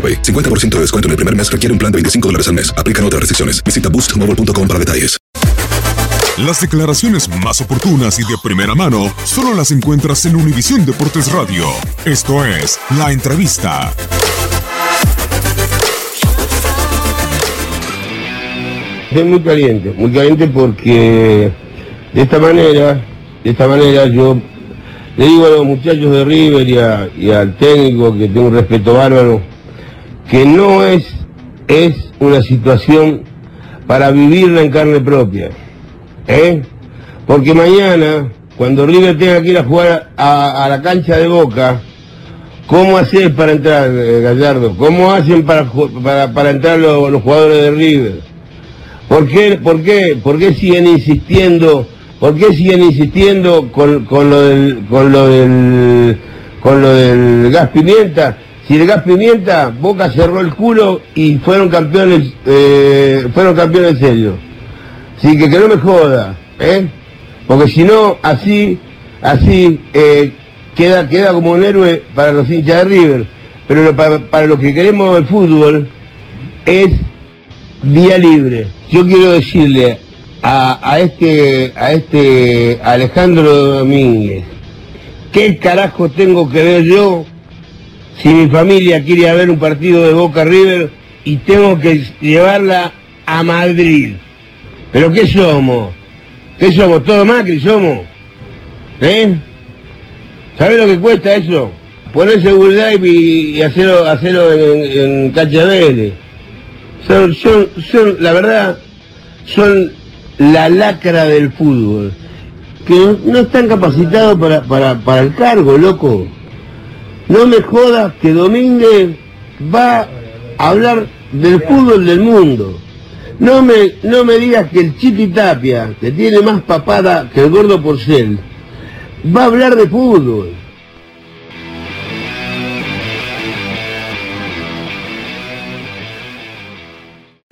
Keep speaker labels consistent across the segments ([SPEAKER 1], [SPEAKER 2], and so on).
[SPEAKER 1] AroPay. 50% de descuento en el primer mes requiere un plan de 25 dólares al mes. Aplican otras restricciones. Visita boostmobile.com para detalles.
[SPEAKER 2] Las declaraciones más oportunas y de primera mano solo las encuentras en Univisión Deportes Radio. Esto es La Entrevista.
[SPEAKER 3] Es muy caliente, muy caliente porque de esta manera, de esta manera yo le digo a los muchachos de River y, a- y al técnico que tengo un respeto bárbaro, que no es, es una situación para vivirla en carne propia. ¿eh? Porque mañana, cuando River tenga que ir a jugar a, la cancha de Boca, ¿cómo haces para entrar, eh, Gallardo? ¿Cómo hacen para, para, para entrar los, los jugadores de River? ¿Por qué, por qué, por qué siguen insistiendo, por qué siguen insistiendo con, con lo del, con lo del, con lo del gas pimienta? Si el gas pimienta, Boca cerró el culo y fueron campeones, eh, fueron campeones serios. Así que que no me joda, ¿eh? Porque si no, así, así, eh, queda, queda como un héroe para los hinchas de River. Pero para, para los que queremos el fútbol, es día libre. Yo quiero decirle a, a este, a este Alejandro Domínguez, ¿qué carajo tengo que ver yo si mi familia quiere ir a ver un partido de Boca River y tengo que llevarla a Madrid? ¿Pero qué somos? ¿Qué somos? ¿Todo Macri somos? ¿Eh? ¿Sabes lo que cuesta eso? Poner seguridad y, hacerlo, hacerlo en, en. Son, son, son, la verdad, son la lacra del fútbol. Que no están capacitados para, para, para el cargo, loco. No me jodas que Domínguez va a hablar del fútbol del mundo. No me, no me digas que el Chipi Tapia, que tiene más papada que el gordo Porcel, va a hablar de fútbol.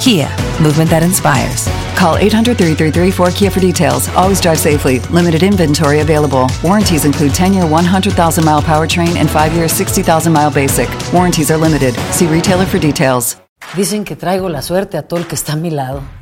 [SPEAKER 4] Kia, movement that inspires.
[SPEAKER 5] Call 800 333 4KIA for details. Always drive safely. Limited inventory available. Warranties include 10 year 100,000 mile powertrain and 5 year 60,000 mile basic. Warranties are limited. See retailer for details.
[SPEAKER 6] Dicen que traigo la suerte a todo el que está a mi lado.